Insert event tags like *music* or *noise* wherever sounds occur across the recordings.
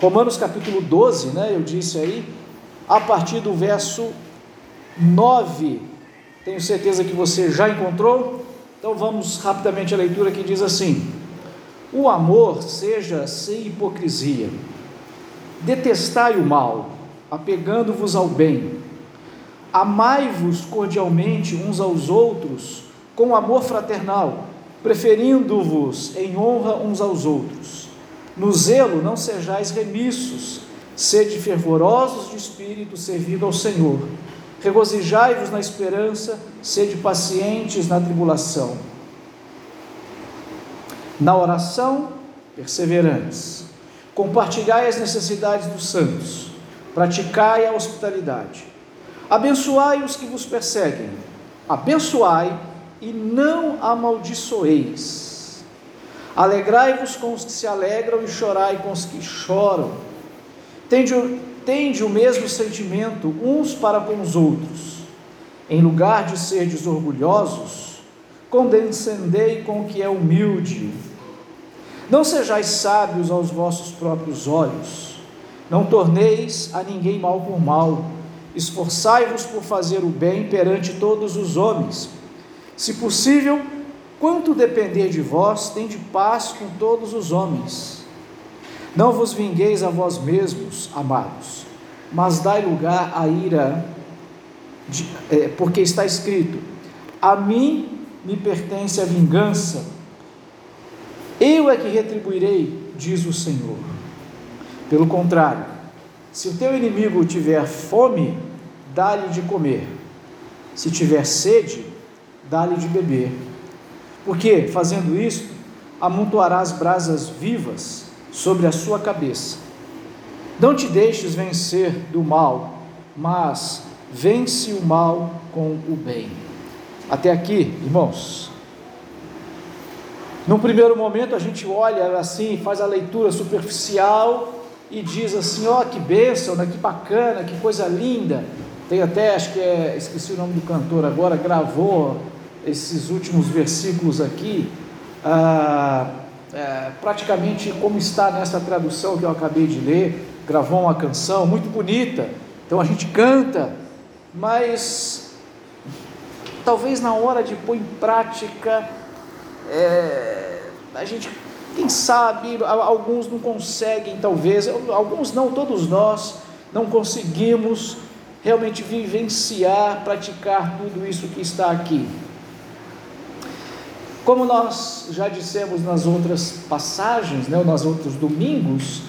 Romanos capítulo 12, né? Eu disse aí, a partir do verso 9. Tenho certeza que você já encontrou. Então vamos rapidamente à leitura que diz assim: O amor seja sem hipocrisia. Detestai o mal, apegando-vos ao bem. Amai-vos cordialmente uns aos outros, com amor fraternal, preferindo-vos em honra uns aos outros. No zelo não sejais remissos, sede fervorosos de espírito, servindo ao Senhor. Regozijai-vos na esperança, sede pacientes na tribulação. Na oração, perseverantes. Compartilhai as necessidades dos santos. Praticai a hospitalidade. Abençoai os que vos perseguem. Abençoai e não amaldiçoeis. Alegrai-vos com os que se alegram e chorai com os que choram. Tende tende o mesmo sentimento uns para com os outros. Em lugar de serdes orgulhosos, condescendei com o que é humilde. Não sejais sábios aos vossos próprios olhos. Não torneis a ninguém mal por mal. Esforçai-vos por fazer o bem perante todos os homens. Se possível, quanto depender de vós, tende paz com todos os homens. Não vos vingueis a vós mesmos, amados, mas dai lugar à ira, de, é, porque está escrito: A mim me pertence a vingança, eu é que retribuirei, diz o Senhor. Pelo contrário, se o teu inimigo tiver fome, dá-lhe de comer, se tiver sede, dá-lhe de beber, porque, fazendo isto, amontoarás brasas vivas sobre a sua cabeça. Não te deixes vencer do mal, mas vence o mal com o bem. Até aqui, irmãos. Num primeiro momento a gente olha assim, faz a leitura superficial e diz assim: ó, oh, que bênção, né? que bacana, que coisa linda. Tem até, acho que é, esqueci o nome do cantor agora, gravou esses últimos versículos aqui. Ah, é, praticamente como está nessa tradução que eu acabei de ler, gravou uma canção muito bonita, então a gente canta, mas talvez na hora de pôr em prática, é, a gente, quem sabe, alguns não conseguem, talvez, alguns não, todos nós não conseguimos realmente vivenciar, praticar tudo isso que está aqui. Como nós já dissemos nas outras passagens, né, nos outros domingos,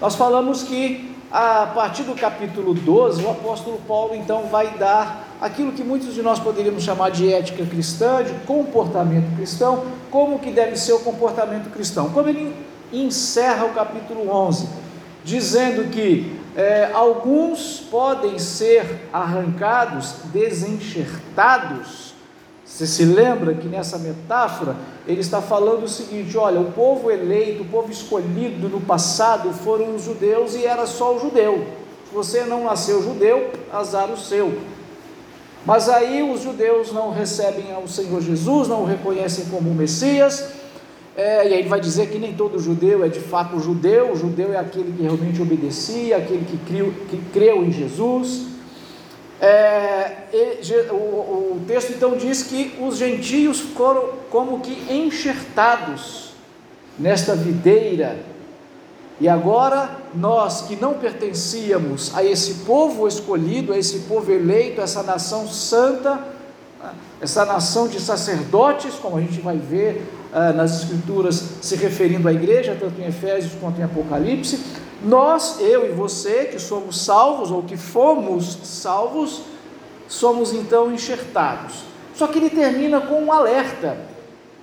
nós falamos que a partir do capítulo 12, o apóstolo Paulo então vai dar aquilo que muitos de nós poderíamos chamar de ética cristã, de comportamento cristão, como que deve ser o comportamento cristão. Como ele encerra o capítulo 11, dizendo que é, alguns podem ser arrancados, desenxertados, você se lembra que nessa metáfora ele está falando o seguinte: olha, o povo eleito, o povo escolhido no passado foram os judeus e era só o judeu. Se você não nasceu judeu, azar o seu. Mas aí os judeus não recebem ao Senhor Jesus, não o reconhecem como Messias, é, e aí ele vai dizer que nem todo judeu é de fato judeu, o judeu é aquele que realmente obedecia, aquele que, criou, que creu em Jesus. É, o, o, texto então diz que os gentios foram como que enxertados nesta videira, e agora nós que não pertencíamos a esse povo escolhido, a esse povo eleito, a essa nação santa, essa nação de sacerdotes, como a gente vai ver ah, nas Escrituras se referindo à igreja, tanto em Efésios quanto em Apocalipse, nós, eu e você, que somos salvos ou que fomos salvos, somos então enxertados. Só que ele termina com um alerta.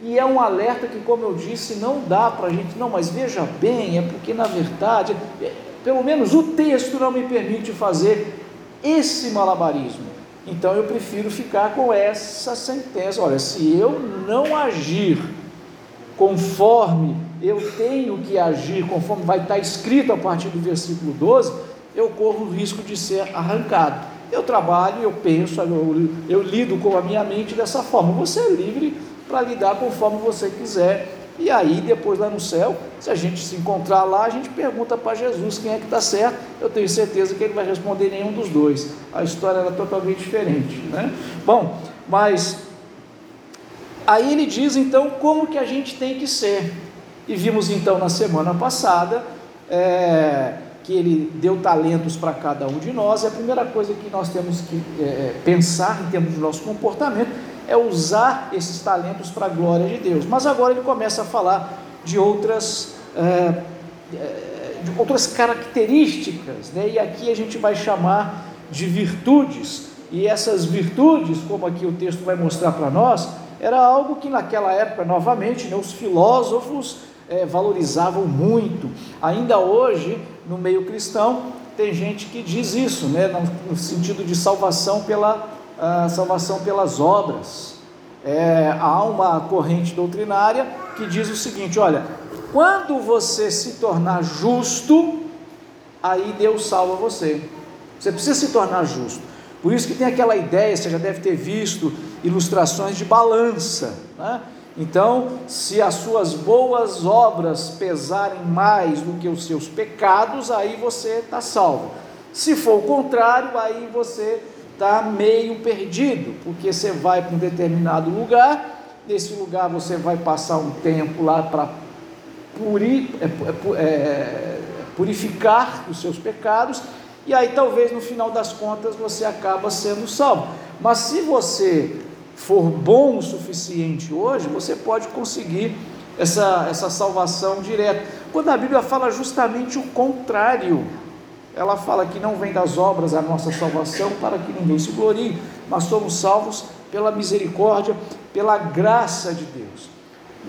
E é um alerta que, como eu disse, não dá para a gente, não, mas veja bem, é porque na verdade, é, pelo menos o texto não me permite fazer esse malabarismo. Então eu prefiro ficar com essa sentença: olha, se eu não agir conforme eu tenho que agir, conforme vai estar escrito a partir do versículo 12, eu corro o risco de ser arrancado. Eu trabalho, eu penso, eu, eu lido com a minha mente dessa forma. Você é livre para lidar conforme você quiser e aí depois lá no céu, se a gente se encontrar lá, a gente pergunta para Jesus quem é que está certo. Eu tenho certeza que ele vai responder nenhum dos dois. A história era totalmente diferente, né? Bom, mas aí ele diz então como que a gente tem que ser. E vimos então na semana passada é, que ele deu talentos para cada um de nós. E a primeira coisa que nós temos que é, pensar em termos do nosso comportamento é usar esses talentos para a glória de Deus. Mas agora ele começa a falar de outras, é, é, de outras características, né? e aqui a gente vai chamar de virtudes. E essas virtudes, como aqui o texto vai mostrar para nós, era algo que naquela época, novamente, né, os filósofos é, valorizavam muito. Ainda hoje, no meio cristão, tem gente que diz isso, né, no, sentido de salvação pela a salvação pelas obras. É, há uma corrente doutrinária que diz o seguinte: olha, quando você se tornar justo, aí Deus salva você. Você precisa se tornar justo. Por isso que tem aquela ideia, você já deve ter visto ilustrações de balança. Né? Então, se as suas boas obras pesarem mais do que os seus pecados, aí você está salvo. Se for o contrário, aí você está meio perdido, porque você vai para um determinado lugar, nesse lugar você vai passar um tempo lá para puri, é, é, é, purificar os seus pecados, e aí talvez no final das contas você acaba sendo salvo. Mas se você for bom o suficiente hoje, você pode conseguir essa, essa salvação direta. Quando a Bíblia fala justamente o contrário, ela fala que não vem das obras a nossa salvação para que ninguém se glorie, mas somos salvos pela misericórdia, pela graça de Deus.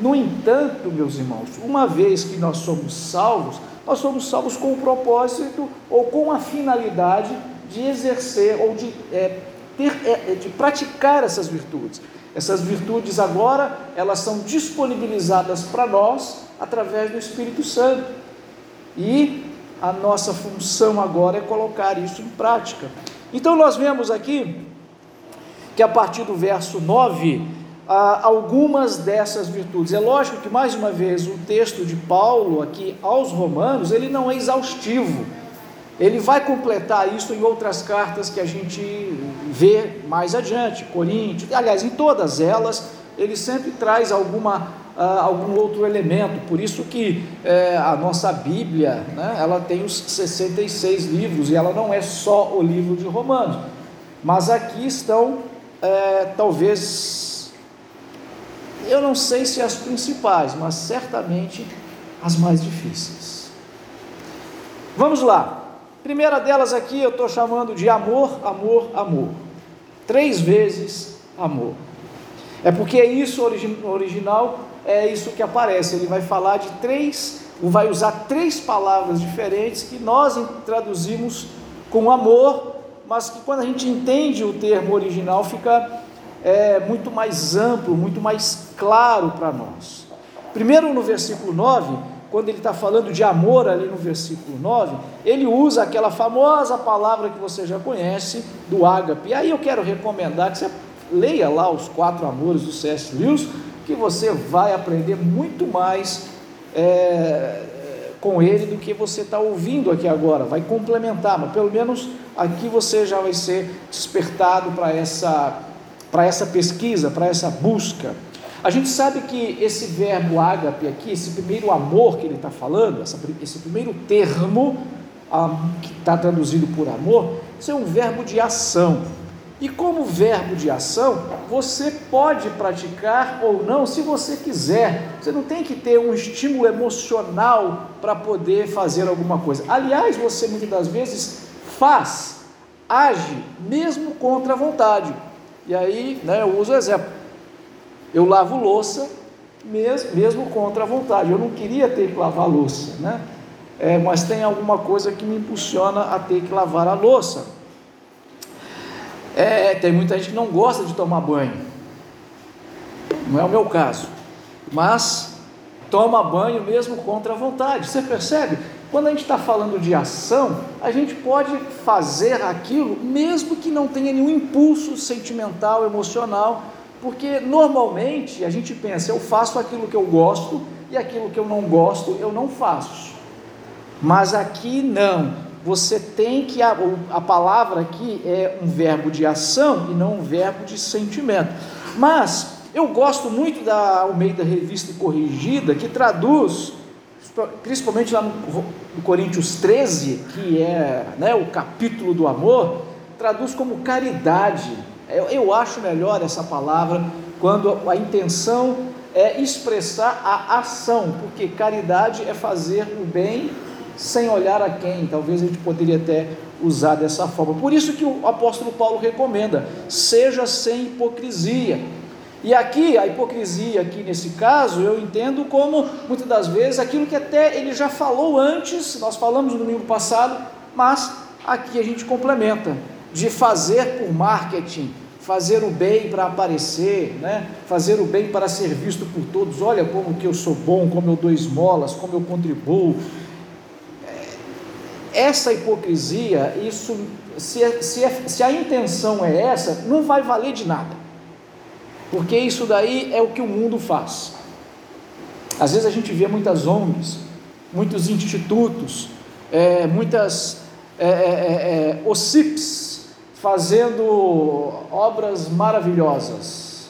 No entanto, meus irmãos, uma vez que nós somos salvos, nós somos salvos com o propósito ou com a finalidade de exercer ou de, é, ter, é, de praticar essas virtudes. Essas virtudes agora, elas são disponibilizadas para nós através do Espírito Santo. E a nossa função agora é colocar isso em prática. Então nós vemos aqui que a partir do verso 9, algumas dessas virtudes. É lógico que, mais uma vez, o texto de Paulo aqui aos Romanos, ele não é exaustivo. Ele vai completar isso em outras cartas que a gente vê mais adiante, Coríntios, aliás, em todas elas, ele sempre traz alguma ah, algum outro elemento. Por isso que é, a nossa Bíblia, né, ela tem os 66 livros e ela não é só o livro de Romanos. Mas aqui estão, é, talvez, eu não sei se as principais, mas certamente as mais difíceis. Vamos lá. Primeira delas aqui eu estou chamando de amor, amor, amor. Três vezes amor. É porque é isso original é isso que aparece. Ele vai falar de três, vai usar três palavras diferentes que nós traduzimos com amor, mas que quando a gente entende o termo original fica é, muito mais amplo, muito mais claro para nós. Primeiro no versículo 9, quando ele está falando de amor ali no versículo 9, ele usa aquela famosa palavra que você já conhece, do ágape. E aí eu quero recomendar que você leia lá os quatro amores do C.S. Lewis, que você vai aprender muito mais é, com ele do que você está ouvindo aqui agora. Vai complementar, mas pelo menos aqui você já vai ser despertado para essa, para essa pesquisa, para essa busca. A gente sabe que esse verbo ágape aqui, esse primeiro amor que ele está falando, esse primeiro termo que está traduzido por amor, isso é um verbo de ação. E como verbo de ação, você pode praticar ou não se você quiser. Você não tem que ter um estímulo emocional para poder fazer alguma coisa. Aliás, você muitas das vezes faz, age mesmo contra a vontade. E aí, né, eu uso o exemplo. Eu lavo louça mesmo, mesmo contra a vontade. Eu não queria ter que lavar louça, né? É, mas tem alguma coisa que me impulsiona a ter que lavar a louça. É, tem muita gente que não gosta de tomar banho. Não é o meu caso. Mas toma banho mesmo contra a vontade. Você percebe? Quando a gente está falando de ação, a gente pode fazer aquilo mesmo que não tenha nenhum impulso sentimental, emocional, porque normalmente a gente pensa, eu faço aquilo que eu gosto, e aquilo que eu não gosto eu não faço. Mas aqui não. Você tem que a, a palavra aqui é um verbo de ação e não um verbo de sentimento. Mas eu gosto muito da Almeida Revista Corrigida, que traduz, principalmente lá no, no Coríntios 13, que é né, o capítulo do amor, traduz como caridade. Eu, eu acho melhor essa palavra quando a intenção é expressar a ação, porque caridade é fazer o bem sem olhar a quem. Talvez a gente poderia até usar dessa forma. Por isso que o apóstolo Paulo recomenda: seja sem hipocrisia. E aqui, a hipocrisia, aqui nesse caso, eu entendo como, muitas das vezes, aquilo que até ele já falou antes, nós falamos no domingo passado, mas aqui a gente complementa, de fazer por marketing, fazer o bem para aparecer, né? fazer o bem para ser visto por todos, olha como que eu sou bom, como eu dou esmolas, como eu contribuo. É, essa hipocrisia, isso, se, se, é, se a intenção é essa, não vai valer de nada porque isso daí é o que o mundo faz. Às vezes a gente vê muitas ONGs, muitos institutos, é, muitas é, é, é, é OCIPs fazendo obras maravilhosas,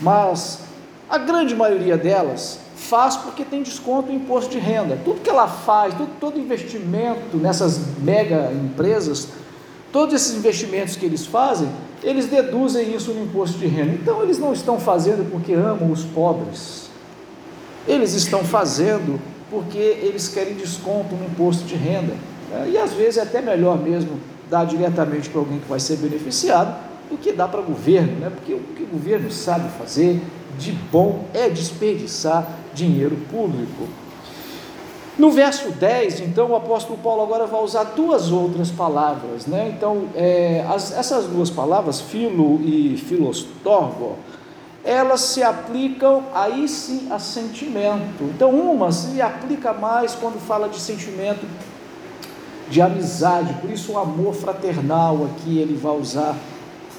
mas a grande maioria delas faz porque tem desconto em imposto de renda. Tudo que ela faz, todo, todo investimento nessas mega empresas, todos esses investimentos que eles fazem, eles deduzem isso no imposto de renda. Então, eles não estão fazendo porque amam os pobres, eles estão fazendo porque eles querem desconto no imposto de renda. Né? E às vezes é até melhor mesmo dar diretamente para alguém que vai ser beneficiado do que dar para o governo, né? porque o que o governo sabe fazer de bom é desperdiçar dinheiro público. No verso 10, então, o apóstolo Paulo agora vai usar duas outras palavras, né? Então, é, as, essas duas palavras, filo e filostorgo, elas se aplicam aí sim a sentimento. Então, uma se aplica mais quando fala de sentimento de amizade, por isso o amor fraternal aqui ele vai usar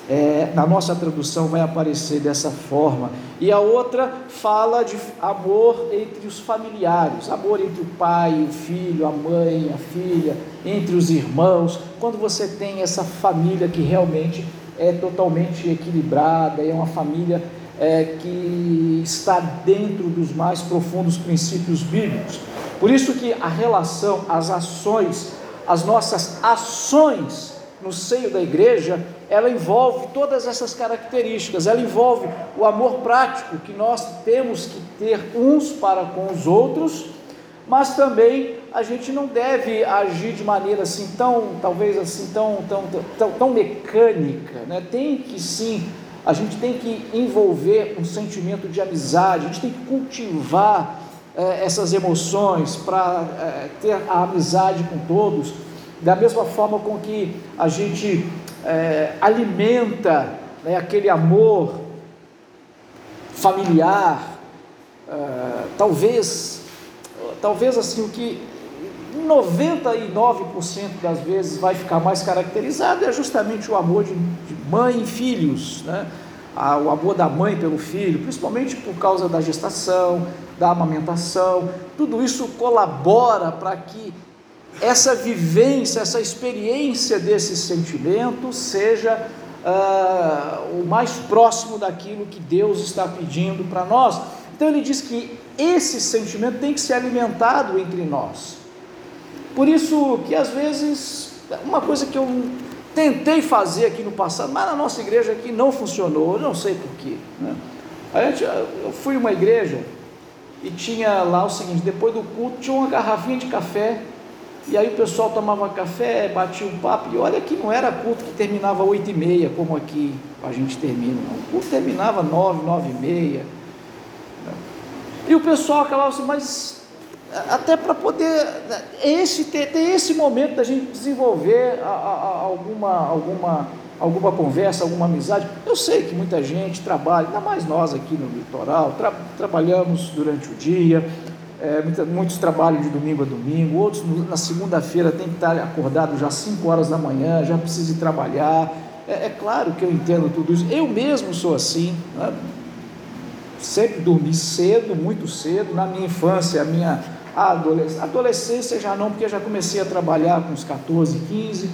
é, na nossa tradução vai aparecer dessa forma. E a outra fala de amor entre os familiares, amor entre o pai, o filho, a mãe, a filha, entre os irmãos. Quando você tem essa família que realmente é totalmente equilibrada, é uma família é, que está dentro dos mais profundos princípios bíblicos. Por isso que a relação, as ações, as nossas ações no seio da igreja ela envolve todas essas características, ela envolve o amor prático que nós temos que ter uns para com os outros, mas também a gente não deve agir de maneira assim tão, talvez assim, tão, tão, tão, tão mecânica, né? tem que sim, a gente tem que envolver um sentimento de amizade, a gente tem que cultivar eh, essas emoções para eh, ter a amizade com todos, da mesma forma com que a gente é, alimenta né, aquele amor familiar, é, talvez, talvez assim, o que 99% das vezes vai ficar mais caracterizado é justamente o amor de, de mãe e filhos, né? o amor da mãe pelo filho, principalmente por causa da gestação, da amamentação, tudo isso colabora para que essa vivência, essa experiência desse sentimento seja uh, o mais próximo daquilo que Deus está pedindo para nós. Então ele diz que esse sentimento tem que ser alimentado entre nós. Por isso que às vezes, uma coisa que eu tentei fazer aqui no passado, mas na nossa igreja aqui não funcionou, eu não sei porquê. Né? Eu fui uma igreja e tinha lá o seguinte, depois do culto tinha uma garrafinha de café e aí o pessoal tomava café, batia um papo, e olha que não era culto que terminava oito e meia, como aqui a gente termina, não. o culto terminava nove, nove e meia. E o pessoal acabava assim, mas até para poder esse, ter, ter, esse momento da gente desenvolver a, a, a alguma, alguma, alguma conversa, alguma amizade. Eu sei que muita gente trabalha, ainda mais nós aqui no litoral, tra, trabalhamos durante o dia, é, muitos trabalham de domingo a domingo, outros na segunda-feira tem que estar acordado já às 5 horas da manhã, já precisa ir trabalhar. É, é, claro que eu entendo tudo isso, eu mesmo sou assim. Né? sempre dormi cedo, muito cedo. Na minha infância, a minha adolescência, adolescência já não, porque já comecei a trabalhar com uns 14, 15,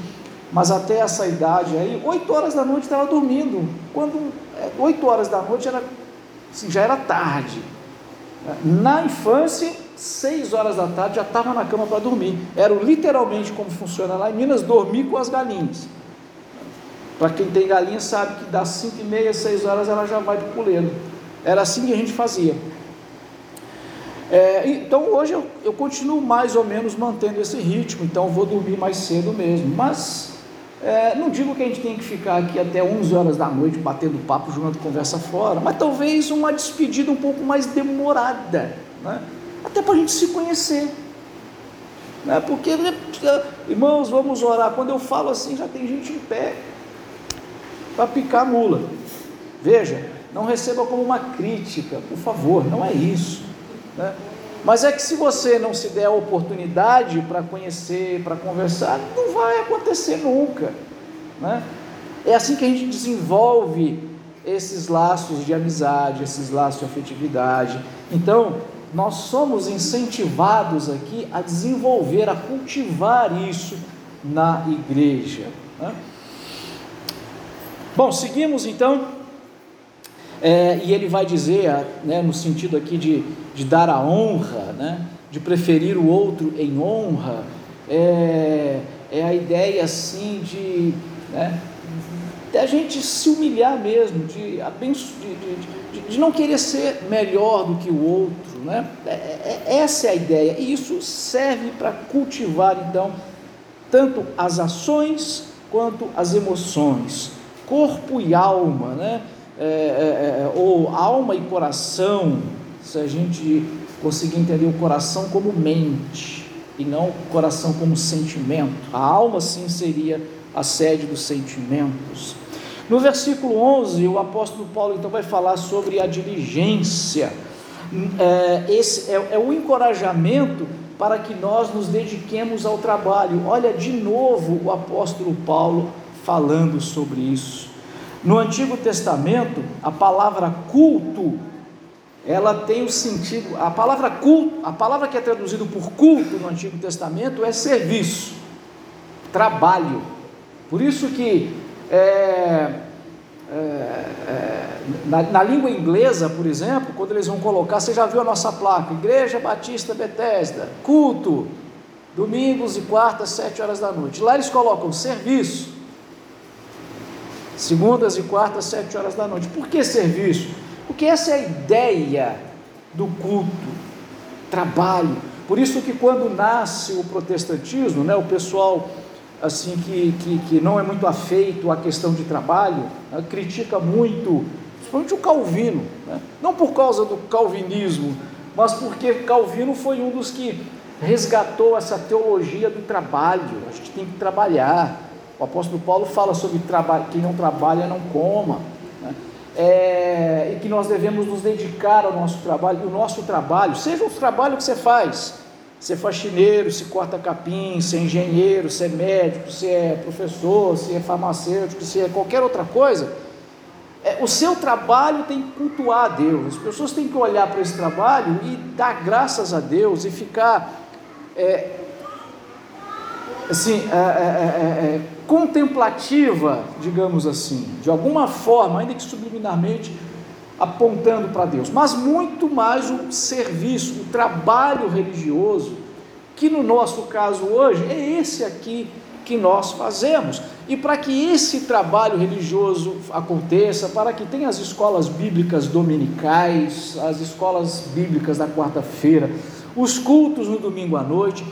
mas até essa idade aí, 8 horas da noite estava dormindo. Quando 8 é, horas da noite era, assim, já era tarde. Na infância, 6 horas da tarde já estava na cama para dormir. Era literalmente como funciona lá em Minas, dormir com as galinhas. Para quem tem galinha sabe que das 5 e meia, 6 horas ela já vai para puleiro. Era assim que a gente fazia. É, então hoje eu, eu, continuo mais ou menos mantendo esse ritmo, então vou dormir mais cedo mesmo. Mas é, não digo que a gente tem que ficar aqui até 11 horas da noite batendo papo, jogando conversa fora, mas talvez uma despedida um pouco mais demorada, né? até para a gente se conhecer. Né? Porque, né, irmãos, vamos orar. Quando eu falo assim, já tem gente em pé para picar mula. Veja, não receba como uma crítica, por favor, não é isso. Né? Mas é que se você não se der a oportunidade para conhecer, para conversar, não vai acontecer nunca. Né? É assim que a gente desenvolve esses laços de amizade, esses laços de afetividade. Então, nós somos incentivados aqui a desenvolver, a cultivar isso na igreja. Né? Bom, seguimos então, é, e ele vai dizer, né, no sentido aqui de, de dar a honra, né, de preferir o outro em honra, é, é a ideia assim de, né, de a gente se humilhar mesmo, de, abenço, de, de, de, não querer ser melhor do que o outro, né? É, é, essa é a ideia, e isso serve para cultivar então tanto as ações quanto as emoções corpo e alma, né? É, é, é, ou alma e coração, se a gente conseguir entender o coração como mente e não o coração como sentimento. A alma sim seria a sede dos sentimentos. No versículo 11, o apóstolo Paulo então vai falar sobre a diligência. É, esse é, é o encorajamento para que nós nos dediquemos ao trabalho. Olha de novo o apóstolo Paulo falando sobre isso. No Antigo Testamento, a palavra culto, ela tem o sentido, a palavra culto, a palavra que é traduzida por culto no Antigo Testamento é serviço, trabalho. Por isso que é, é, é, na, na, língua inglesa, por exemplo, quando eles vão colocar, você já viu a nossa placa, Igreja Batista Bethesda, culto, domingos e quartas, sete horas da noite. Lá eles colocam serviço. Segundas e quartas, sete horas da noite. Por que serviço? Porque essa é a ideia do culto, trabalho. Por isso que quando nasce o protestantismo, né, o pessoal assim que, que, que não é muito afeito à questão de trabalho, né, critica muito, principalmente o Calvino, né, não por causa do calvinismo, mas porque Calvino foi um dos que resgatou essa teologia do trabalho. A gente tem que trabalhar. O apóstolo Paulo fala sobre quem não trabalha não coma. Né? É, e que nós devemos nos dedicar ao nosso trabalho, e o nosso trabalho, seja o trabalho que você faz, se é faxineiro, se corta capim, se é engenheiro, se é médico, se é professor, se é farmacêutico, se é qualquer outra coisa, é, o seu trabalho tem que cultuar a Deus. As pessoas têm que olhar para esse trabalho e dar graças a Deus e ficar é, assim, é, é, contemplativa, digamos assim, de alguma forma, ainda que subliminarmente, apontando para Deus, mas muito mais o serviço, o trabalho religioso, que no nosso caso hoje é esse aqui que nós fazemos. E para que esse trabalho religioso aconteça, para que tenha as escolas bíblicas dominicais, as escolas bíblicas da quarta-feira, os cultos no domingo à noite,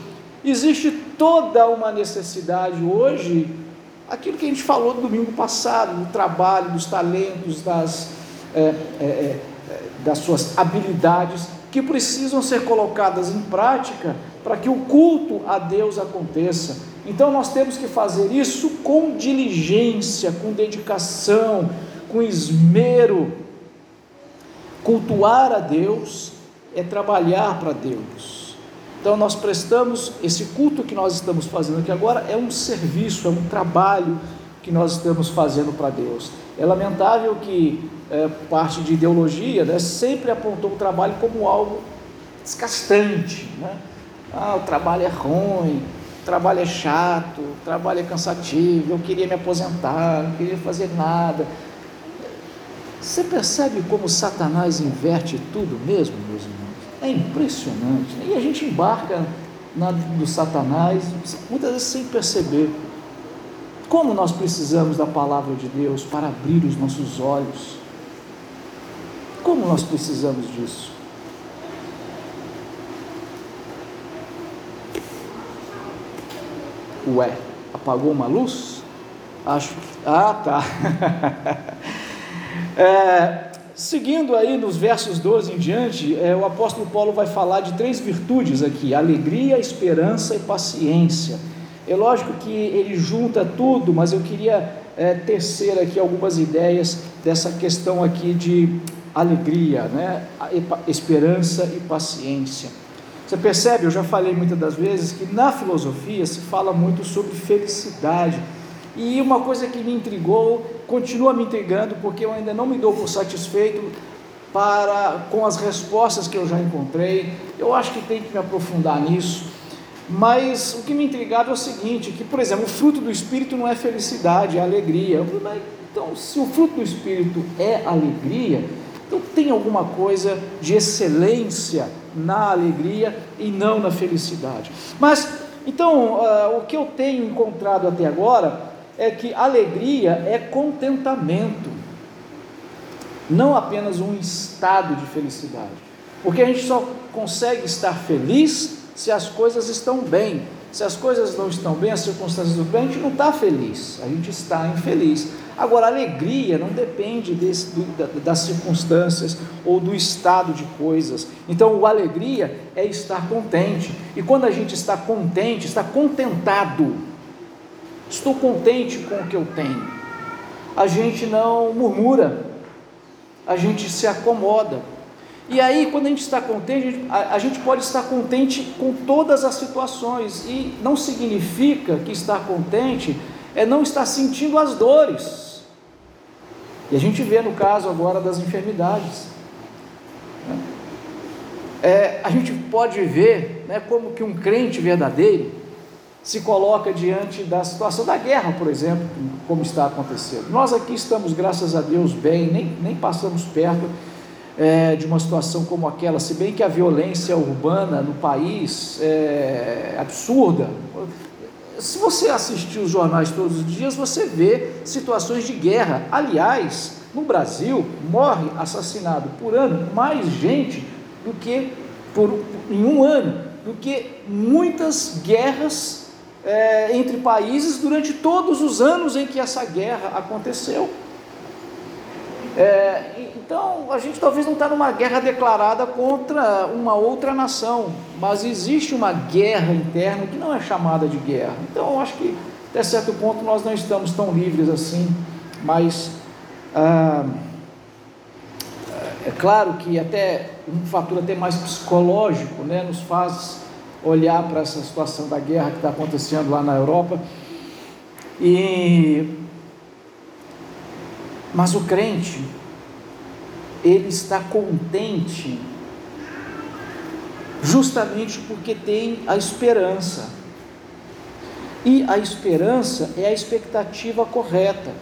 existe toda uma necessidade hoje, aquilo que a gente falou no domingo passado, do trabalho, dos talentos, das, é, é, é, das suas habilidades, que precisam ser colocadas em prática para que o culto a Deus aconteça. Então nós temos que fazer isso com diligência, com dedicação, com esmero. Cultuar a Deus é trabalhar para Deus. Então nós prestamos esse culto que nós estamos fazendo aqui agora é um serviço, é um trabalho que nós estamos fazendo para Deus. É lamentável que é, parte de ideologia né, sempre apontou o trabalho como algo desgastante. Né? Ah, o trabalho é ruim, o trabalho é chato, o trabalho é cansativo, eu queria me aposentar, não queria fazer nada. Você percebe como Satanás inverte tudo mesmo, meus irmãos? É impressionante. E a gente embarca na, do Satanás, muitas vezes sem perceber. Como nós precisamos da palavra de Deus para abrir os nossos olhos. Como nós precisamos disso? Ué, apagou uma luz? Acho que. Ah, tá. *laughs* é, seguindo aí nos versos 12 em diante, é, o apóstolo Paulo vai falar de três virtudes aqui: alegria, esperança e paciência. É lógico que ele junta tudo, mas eu queria é, tecer aqui algumas ideias dessa questão aqui de alegria, né? esperança e paciência. Você percebe, eu já falei muitas das vezes que na filosofia se fala muito sobre felicidade. E uma coisa que me intrigou, continua me intrigando, porque eu ainda não me dou por satisfeito para com as respostas que eu já encontrei. Eu acho que tem que me aprofundar nisso. Mas o que me intrigava é o seguinte, que por exemplo, o fruto do espírito não é felicidade, é alegria. Então, se o fruto do espírito é alegria, então tem alguma coisa de excelência na alegria e não na felicidade. Mas, então, uh, o que eu tenho encontrado até agora é que alegria é contentamento, não apenas um estado de felicidade, porque a gente só consegue estar feliz se as coisas estão bem. Se as coisas não estão bem, as circunstâncias do bem, a gente não está feliz, a gente está infeliz. Agora, a alegria não depende desse, do, das circunstâncias ou do estado de coisas. Então, o alegria é estar contente. E quando a gente está contente, está contentado, estou contente com o que eu tenho, a gente não murmura, a gente se acomoda. E aí, quando a gente está contente, a, gente pode estar contente com todas as situações, e não significa que estar contente é não estar sentindo as dores. E a gente vê no caso agora das enfermidades. É, a gente pode ver né, como que um crente verdadeiro se coloca diante da situação da guerra, por exemplo, como está acontecendo. Nós aqui estamos, graças a Deus, bem, nem, nem passamos perto é, de uma situação como aquela, se bem que a violência urbana no país é absurda, se você assistir os jornais todos os dias, você vê situações de guerra. Aliás, no Brasil, morre assassinado por ano mais gente do que por, em um ano, do que muitas guerras é, entre países durante todos os anos em que essa guerra aconteceu. É, então, a gente talvez não está numa guerra declarada contra uma outra nação, mas existe uma guerra interna que não é chamada de guerra. Então, eu acho que até certo ponto nós não estamos tão livres assim, mas ah, é claro que até um fator até mais psicológico, né, nos faz olhar para essa situação da guerra que está acontecendo lá na Europa e mas o crente, ele está contente, justamente porque tem a esperança. E a esperança é a expectativa correta.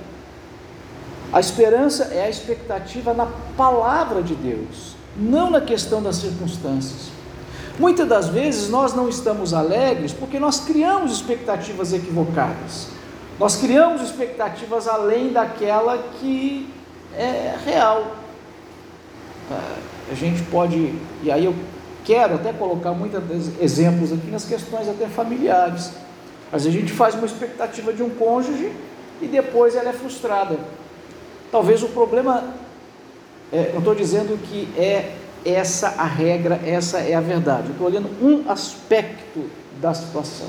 A esperança é a expectativa na palavra de Deus, não na questão das circunstâncias. Muitas das vezes nós não estamos alegres porque nós criamos expectativas equivocadas. Nós criamos expectativas além daquela que é real. A gente pode, e aí eu quero até colocar muitos exemplos aqui nas questões até familiares. Vezes a gente faz uma expectativa de um cônjuge e depois ela é frustrada. Talvez o problema, é, estou dizendo que é essa a regra, essa é a verdade. Eu estou olhando um aspecto da situação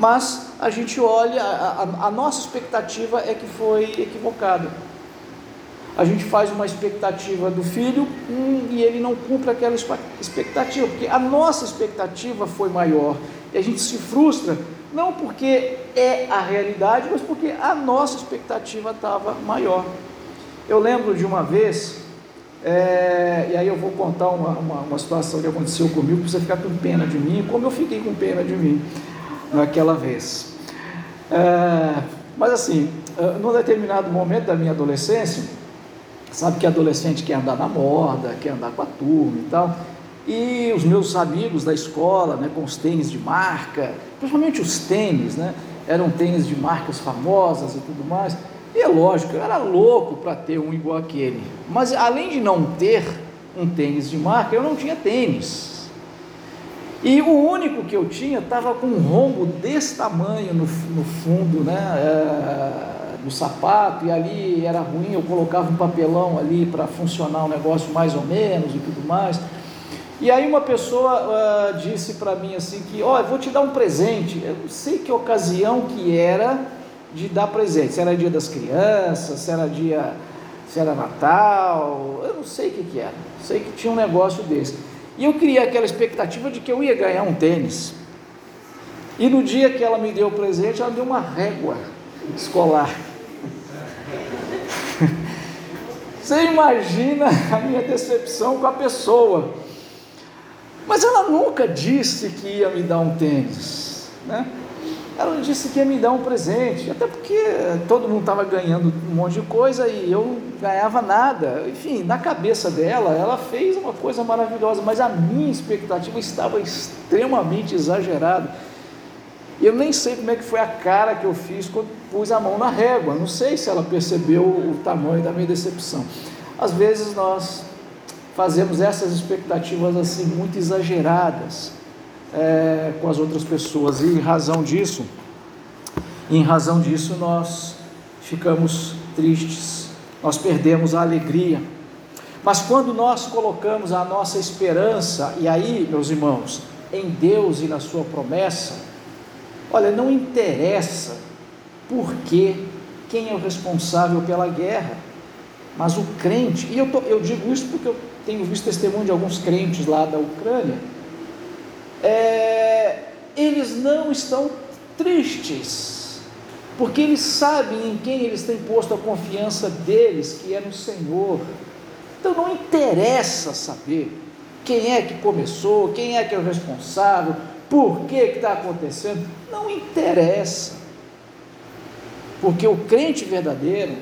mas a gente olha, a, a, a nossa expectativa é que foi equivocada. A gente faz uma expectativa do filho hum, e ele não cumpre aquela expectativa, porque a nossa expectativa foi maior E a gente se frustra, não porque é a realidade, mas porque a nossa expectativa estava maior. Eu lembro de uma vez, é, e aí eu vou contar uma, uma, uma, situação que aconteceu comigo, para você ficar com pena de mim, como eu fiquei com pena de mim naquela vez. É, mas assim, é, num determinado momento da minha adolescência, sabe que adolescente quer andar na moda, quer andar com a turma e tal, e os meus amigos da escola, né, com os tênis de marca, principalmente os tênis, né, eram tênis de marcas famosas e tudo mais, e é lógico, eu era louco para ter um igual aquele, mas além de não ter um tênis de marca, eu não tinha tênis. E o único que eu tinha estava com um rombo desse tamanho no, no fundo, né? É, do sapato, e ali era ruim, eu colocava um papelão ali para funcionar o negócio mais ou menos e tudo mais. E aí uma pessoa uh, disse para mim assim que, ó, oh, eu vou te dar um presente. Eu não sei que ocasião que era de dar presente. Se era dia das crianças, se era dia, se era Natal, eu não sei o que, que era. Sei que tinha um negócio desse. E eu criei aquela expectativa de que eu ia ganhar um tênis. E no dia que ela me deu o presente, ela deu uma régua escolar. *laughs* Você imagina a minha decepção com a pessoa. Mas ela nunca disse que ia me dar um tênis. Né? Ela disse que ia me dar um presente, até porque todo mundo estava ganhando um monte de coisa e eu ganhava nada. Enfim, na cabeça dela, ela fez uma coisa maravilhosa, mas a minha expectativa estava extremamente exagerada. Eu nem sei como é que foi a cara que eu fiz quando pus a mão na régua. Não sei se ela percebeu o tamanho da minha decepção. Às vezes nós fazemos essas expectativas assim muito exageradas é, com as outras pessoas. E em razão disso, em razão disso nós ficamos tristes, nós perdemos a alegria. Mas quando nós colocamos a nossa esperança, e aí, meus irmãos, em Deus e na Sua promessa, olha, não interessa porque quem é o responsável pela guerra, mas o crente, e eu, tô, eu digo isso porque eu tenho visto testemunho de alguns crentes lá da Ucrânia, é, eles não estão tristes, porque eles sabem em quem eles têm posto a confiança deles, que é no Senhor. Então não interessa saber quem é que começou, quem é que é o responsável, por que está acontecendo, não interessa. Porque o crente verdadeiro,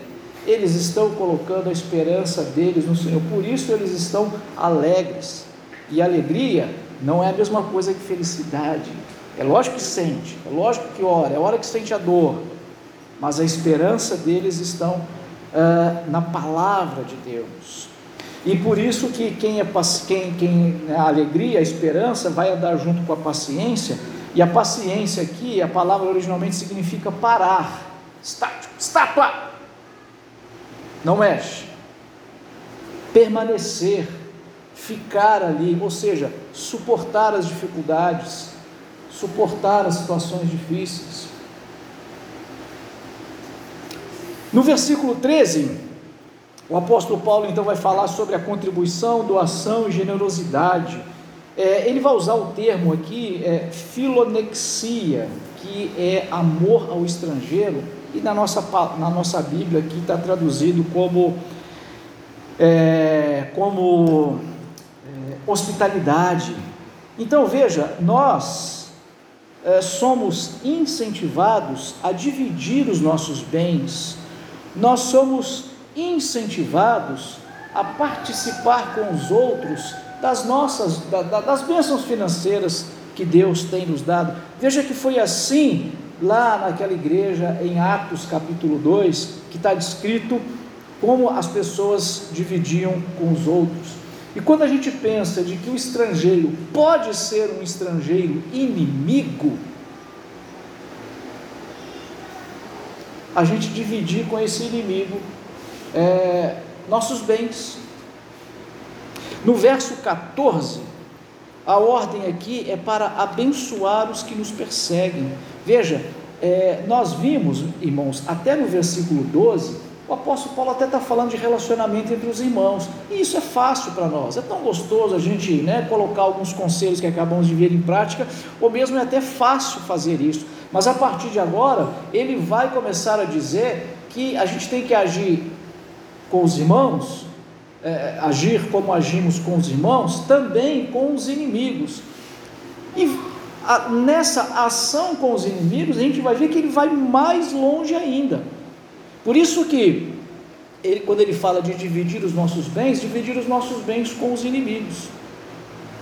eles estão colocando a esperança deles no Senhor, por isso eles estão alegres. E alegria não é a mesma coisa que felicidade. É lógico que sente, é lógico que ora, é hora que sente a dor, mas a esperança deles estão uh, na palavra de Deus. E por isso que quem é quem, quem né, a alegria, a esperança vai andar junto com a paciência, e a paciência aqui, a palavra originalmente significa parar, estático, estátua. Não mexe. Permanecer ficar ali, ou seja, suportar as dificuldades, suportar as situações difíceis. No versículo 13, o apóstolo Paulo então vai falar sobre a contribuição, doação e generosidade. É, ele vai usar o termo aqui, é, filonexia, que é amor ao estrangeiro, e na nossa, na nossa Bíblia aqui está traduzido como, é, como hospitalidade. Então veja, nós é, somos incentivados a dividir os nossos bens, nós somos incentivados a participar com os outros das nossas, da, das bênçãos financeiras que Deus tem nos dado. Veja que foi assim lá naquela igreja em Atos capítulo 2, que está descrito como as pessoas dividiam com os outros. E quando a gente pensa de que o estrangeiro pode ser um estrangeiro inimigo, a gente dividir com esse inimigo é, nossos bens. No verso 14, a ordem aqui é para abençoar os que nos perseguem. Veja, é, nós vimos, irmãos, até no versículo 12, O apóstolo Paulo até está falando de relacionamento entre os irmãos, e isso é fácil para nós, é tão gostoso a gente né, colocar alguns conselhos que acabamos de ver em prática, ou mesmo é até fácil fazer isso, mas a partir de agora, ele vai começar a dizer que a gente tem que agir com os irmãos, é, agir como agimos com os irmãos, também com os inimigos. E a, nessa ação com os inimigos, a gente vai ver que ele vai mais longe ainda. Por isso que ele, quando ele fala de dividir os nossos bens, dividir os nossos bens com os inimigos.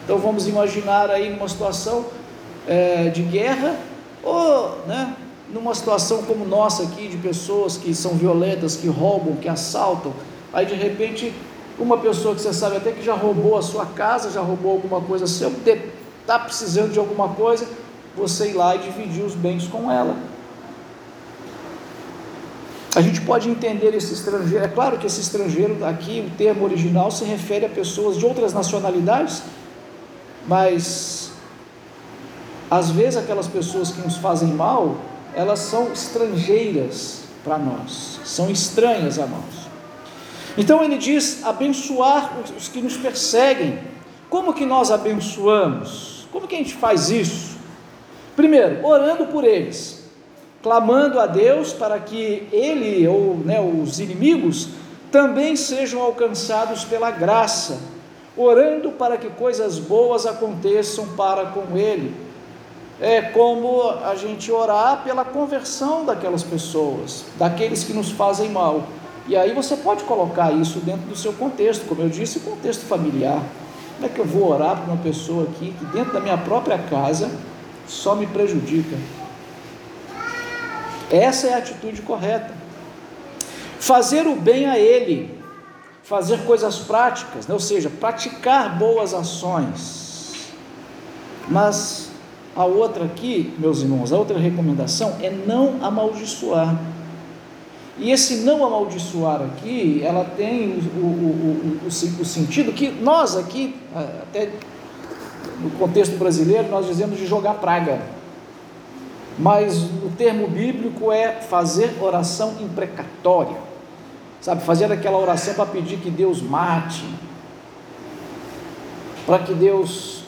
Então vamos imaginar aí numa situação é, de guerra, ou né, numa situação como nossa aqui, de pessoas que são violentas, que roubam, que assaltam, aí de repente uma pessoa que você sabe até que já roubou a sua casa, já roubou alguma coisa seu, está precisando de alguma coisa, você ir lá e dividir os bens com ela. A gente pode entender esse estrangeiro, é claro que esse estrangeiro aqui, o termo original se refere a pessoas de outras nacionalidades, mas às vezes aquelas pessoas que nos fazem mal, elas são estrangeiras para nós, são estranhas a nós. Então ele diz abençoar os que nos perseguem. Como que nós abençoamos? Como que a gente faz isso? Primeiro, orando por eles, clamando a Deus para que ele ou né, os inimigos também sejam alcançados pela graça, orando para que coisas boas aconteçam para com ele é como a gente orar pela conversão daquelas pessoas, daqueles que nos fazem mal. E aí você pode colocar isso dentro do seu contexto, como eu disse, contexto familiar. Como é que eu vou orar para uma pessoa aqui que dentro da minha própria casa só me prejudica? Essa é a atitude correta. Fazer o bem a ele, fazer coisas práticas, né? ou seja, praticar boas ações. Mas a outra aqui, meus irmãos, a outra recomendação é não amaldiçoar. E esse não amaldiçoar aqui, ela tem o, o, o, o, o sentido que nós aqui, até no contexto brasileiro, nós dizemos de jogar praga. Mas o termo bíblico é fazer oração imprecatória. Sabe, fazer aquela oração para pedir que Deus mate, para que Deus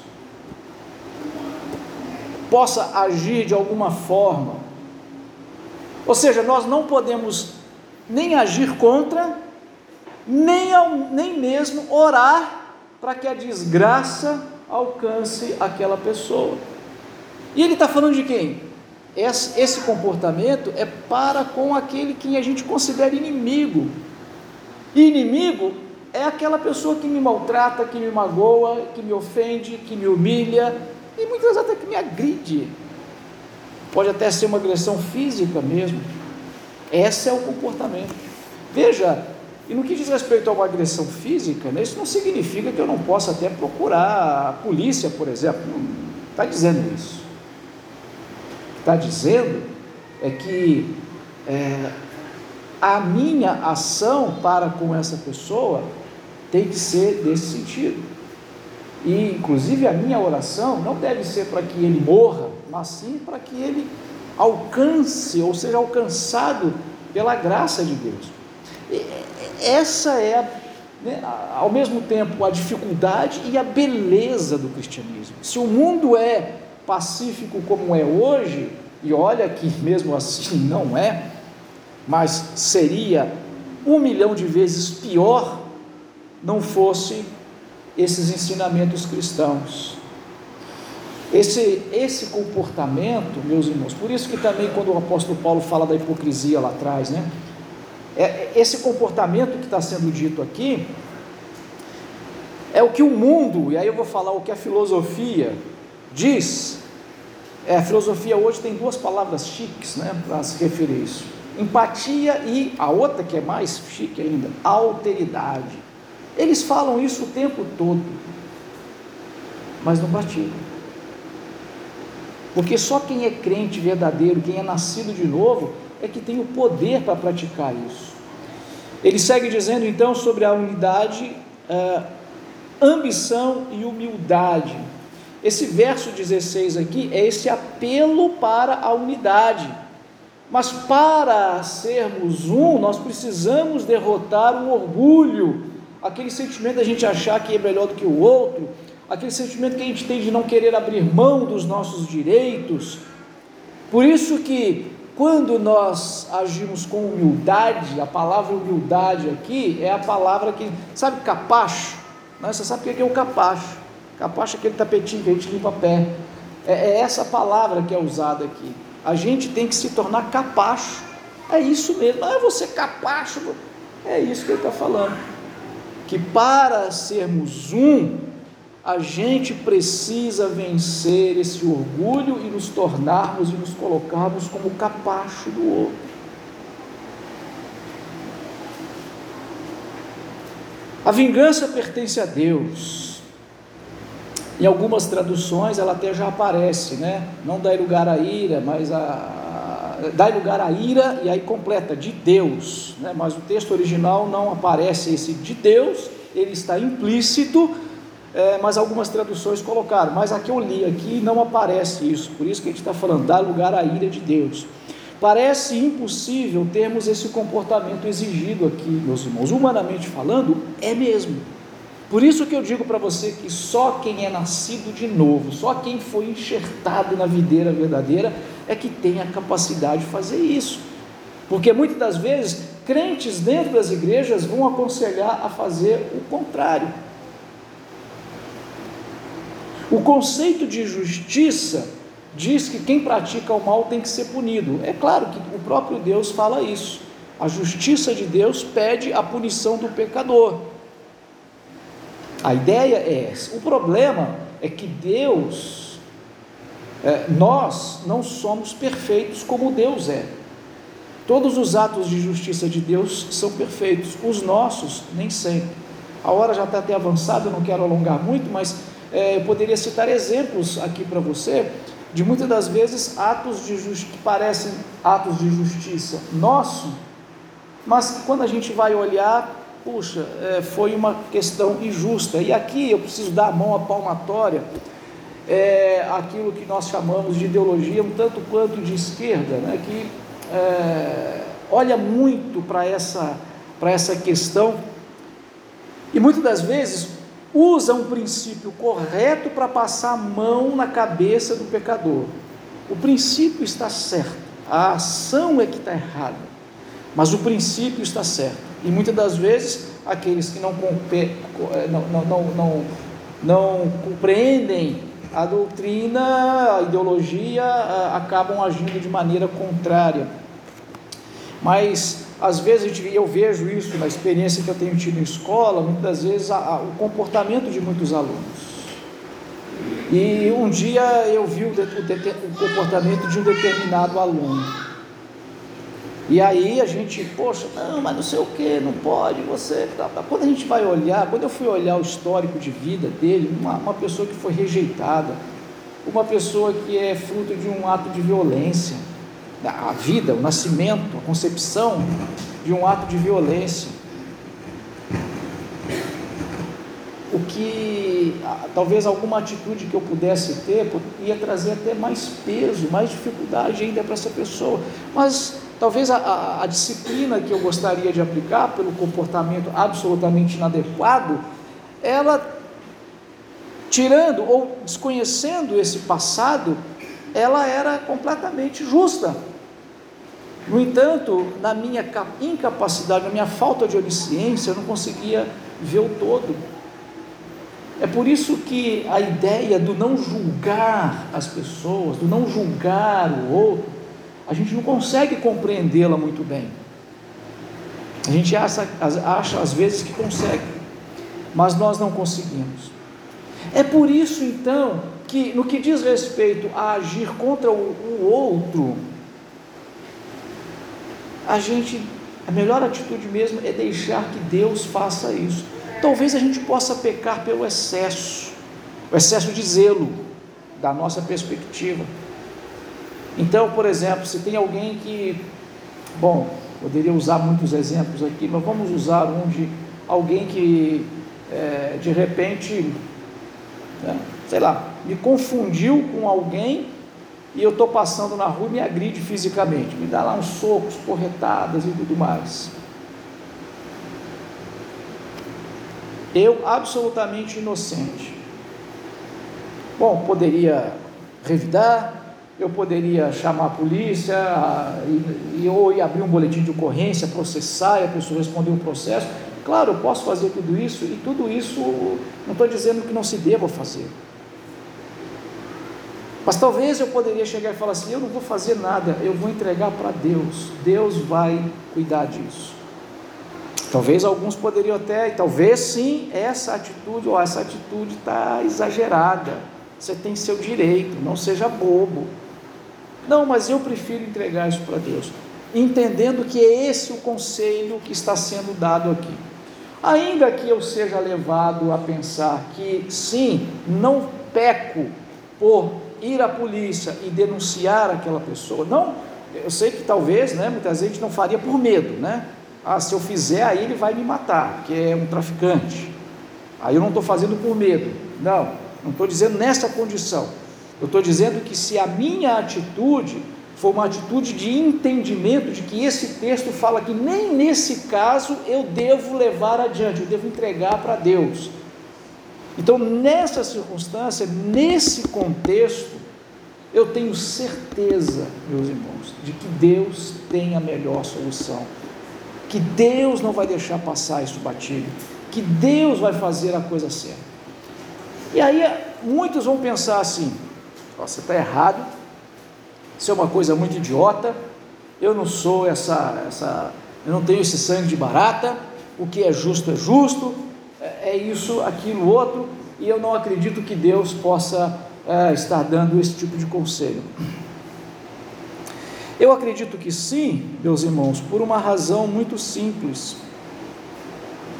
possa agir de alguma forma. Ou seja, nós não podemos nem agir contra, nem, ao, nem mesmo orar para que a desgraça alcance aquela pessoa. E ele está falando de quem? Esse, comportamento é para com aquele que a gente considera inimigo. Inimigo é aquela pessoa que me maltrata, que me magoa, que me ofende, que me humilha, e muitas vezes até que me agride. Pode até ser uma agressão física mesmo. Esse é o comportamento. Veja, e no que diz respeito a uma agressão física, né, isso não significa que eu não possa até procurar a polícia, por exemplo. Não está dizendo isso. Está dizendo é que é, a minha ação para com essa pessoa tem que ser desse sentido. E, inclusive, a minha oração não deve ser para que ele morra, mas sim para que ele alcance, ou seja alcançado pela graça de Deus. E essa é, né, ao mesmo tempo, a dificuldade e a beleza do cristianismo. Se o mundo é pacífico como é hoje, e olha que mesmo assim não é, mas seria um milhão de vezes pior não fosse esses ensinamentos cristãos. Esse, esse comportamento, meus irmãos, por isso que também quando o apóstolo Paulo fala da hipocrisia lá atrás, né? É, esse comportamento que está sendo dito aqui é o que o mundo, e aí eu vou falar o que a filosofia diz. É, filosofia hoje tem duas palavras chiques né, para se referir a isso: empatia e a outra que é mais chique ainda, alteridade. Eles falam isso o tempo todo, mas não praticam. Porque só quem é crente verdadeiro, quem é nascido de novo, é que tem o poder para praticar isso. Ele segue dizendo então sobre a unidade, uh, ambição e humildade. Esse verso 16 aqui é esse apelo para a unidade. Mas para sermos um, nós precisamos derrotar o orgulho, aquele sentimento da gente achar que é melhor do que o outro, aquele sentimento que a gente tem de não querer abrir mão dos nossos direitos. Por isso que quando nós agimos com humildade, a palavra humildade aqui é a palavra que, sabe capacho? Você sabe o que é o capacho? Capacho é aquele tapetinho que a gente limpa a pé. É, é essa palavra que é usada aqui. A gente tem que se tornar capacho. É isso mesmo. Ah, você capacho. É isso que ele está falando. Que para sermos um, a gente precisa vencer esse orgulho e nos tornarmos e nos colocarmos como capacho do outro. A vingança pertence a Deus. Em algumas traduções ela até já aparece, né? Não dá lugar à ira, mas a, lugar à ira e aí completa de Deus, né? Mas o texto original não aparece esse de Deus, ele está implícito é, mas algumas traduções colocaram, mas aqui eu li aqui não aparece isso, por isso que a gente está falando, dá lugar à ira de Deus. Parece impossível termos esse comportamento exigido aqui, meus irmãos, humanamente falando, é mesmo. Por isso que eu digo para você que só quem é nascido de novo, só quem foi enxertado na videira verdadeira é que tem a capacidade de fazer isso. Porque muitas das vezes crentes dentro das igrejas vão aconselhar a fazer o contrário. O conceito de justiça diz que quem pratica o mal tem que ser punido. É claro que o próprio Deus fala isso. A justiça de Deus pede a punição do pecador. A ideia é essa. O problema é que Deus, é, nós não somos perfeitos como Deus é. Todos os atos de justiça de Deus são perfeitos, os nossos nem sempre. A hora já está até avançada, eu não quero alongar muito, mas é, eu poderia citar exemplos aqui para você de muitas das vezes atos de que parecem atos de justiça nosso, mas que quando a gente vai olhar, puxa, é, foi uma questão injusta. E aqui eu preciso dar a mão à palmatória, é, aquilo que nós chamamos de ideologia um tanto quanto de esquerda, né, que é, olha muito para essa, essa questão e muitas das vezes usa um princípio correto para passar a mão na cabeça do pecador. O princípio está certo, a ação é que está errada, mas o princípio está certo. E muitas das vezes, aqueles que não, eh, não, não, não, não, compreendem a doutrina, a ideologia, acabam agindo de maneira contrária. Mas às vezes eu vejo isso na experiência que eu tenho tido em escola, muitas vezes o comportamento de muitos alunos. E um dia eu vi o, o comportamento de um determinado aluno. E aí a gente, poxa, não, mas não sei o que, não pode, você. Quando a gente vai olhar, quando eu fui olhar o histórico de vida dele, uma, uma pessoa que foi rejeitada, uma pessoa que é fruto de um ato de violência, a vida, o nascimento, a concepção de um ato de violência. O que talvez alguma atitude que eu pudesse ter ia trazer até mais peso, mais dificuldade ainda para essa pessoa. Mas talvez a, a, a disciplina que eu gostaria de aplicar pelo comportamento absolutamente inadequado, ela tirando ou desconhecendo esse passado, ela era completamente justa. No entanto, na minha incapacidade, na minha falta de onisciência, eu não conseguia ver o todo. É por isso que a ideia do não julgar as pessoas, do não julgar o outro, a gente não consegue compreendê-la muito bem. A gente acha, acha às vezes que consegue, mas nós não conseguimos. É por isso então que, no que diz respeito a agir contra o, o outro, a gente, a melhor atitude mesmo é deixar que Deus faça isso. Talvez a gente possa pecar pelo excesso, o excesso de zelo da nossa perspectiva. Então, por exemplo, se tem alguém que, bom, poderia usar muitos exemplos aqui, mas vamos usar um de alguém que é, de repente, né, sei lá, me confundiu com alguém e eu estou passando na rua e me agride fisicamente, me dá lá uns socos, porretadas e tudo mais. Eu, absolutamente inocente. Bom, poderia revidar, eu poderia chamar a polícia, e, ou ir abrir um boletim de ocorrência, processar e a pessoa responder o processo. Claro, eu posso fazer tudo isso, e tudo isso não estou dizendo que não se deva fazer. Mas talvez eu poderia chegar e falar assim: eu não vou fazer nada, eu vou entregar para Deus, Deus vai cuidar disso. Talvez alguns poderiam até, e talvez sim, essa atitude, ou essa atitude está exagerada. Você tem seu direito, não seja bobo. Não, mas eu prefiro entregar isso para Deus, entendendo que é esse o conselho que está sendo dado aqui. Ainda que eu seja levado a pensar que sim, não peco por ir à polícia e denunciar aquela pessoa. Não, eu sei que talvez, né, muitas vezes não faria por medo, né? Ah, se eu fizer, aí ele vai me matar, que é um traficante. Aí eu não estou fazendo por medo. Não, não estou dizendo nessa condição. Eu estou dizendo que se a minha atitude for uma atitude de entendimento de que esse texto fala que nem nesse caso eu devo levar adiante, eu devo entregar para Deus. Então, nessa circunstância, nesse contexto, eu tenho certeza, meus irmãos, de que Deus tem a melhor solução, que Deus não vai deixar passar isso batido, que Deus vai fazer a coisa certa. E aí, muitos vão pensar assim: você está errado, isso é uma coisa muito idiota, eu não sou essa, essa, eu não tenho esse sangue de barata, o que é justo é justo, é, é isso, aquilo, outro, e eu não acredito que Deus possa é, estar dando esse tipo de conselho. Eu acredito que sim, meus irmãos, por uma razão muito simples.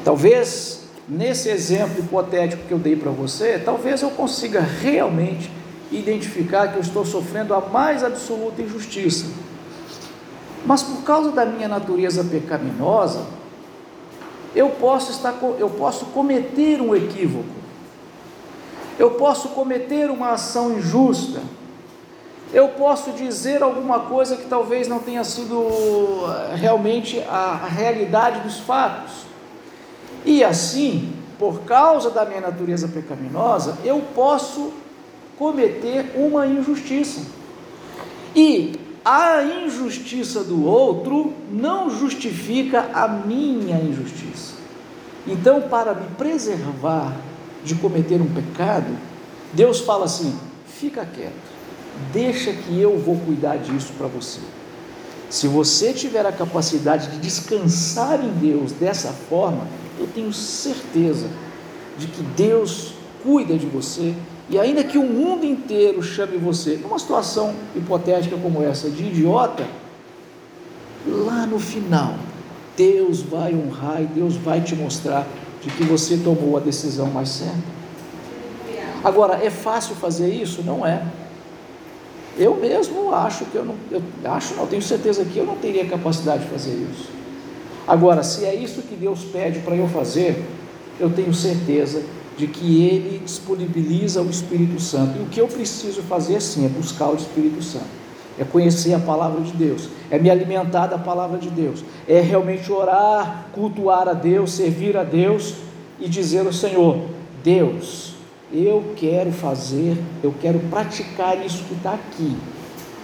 Talvez nesse exemplo hipotético que eu dei para você, talvez eu consiga realmente identificar que eu estou sofrendo a mais absoluta injustiça. Mas por causa da minha natureza pecaminosa, eu posso estar eu posso cometer um equívoco. Eu posso cometer uma ação injusta. Eu posso dizer alguma coisa que talvez não tenha sido eh, realmente a, a realidade dos fatos. E assim, por causa da minha natureza pecaminosa, eu posso cometer uma injustiça. E a injustiça do outro não justifica a minha injustiça. Então, para me preservar de cometer um pecado, Deus fala assim: fica quieto, deixa que eu vou cuidar disso para você. Se você tiver a capacidade de descansar em Deus dessa forma, eu tenho certeza de que Deus cuida de você e ainda que o mundo inteiro chame você, numa situação hipotética como essa, de idiota, lá no final, Deus vai honrar e Deus vai te mostrar de que você tomou a decisão mais certa. Agora, é fácil fazer isso? Não é. Eu mesmo acho que eu não, eu acho não, tenho certeza que eu não teria capacidade de fazer isso. Agora, se é isso que Deus pede para eu fazer, eu tenho certeza de que Ele disponibiliza o Espírito Santo. E o que eu preciso fazer sim é buscar o Espírito Santo, é conhecer a palavra de Deus, é me alimentar da palavra de Deus, é realmente orar, cultuar a Deus, servir a Deus e dizer ao Senhor: Deus, eu quero fazer, eu quero praticar isso que está aqui.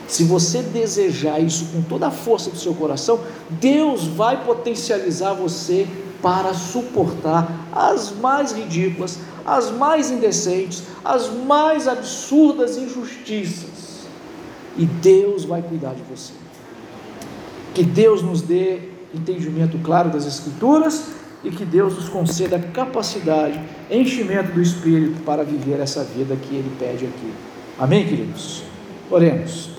Se você desejar isso com toda a força do seu coração, Deus vai potencializar você para suportar as mais ridículas, as mais indecentes, as mais absurdas injustiças. E Deus vai cuidar de você. Que Deus nos dê entendimento claro das Escrituras e que Deus nos conceda capacidade, enchimento do Espírito para viver essa vida que Ele pede aqui. Amém, queridos? Oremos.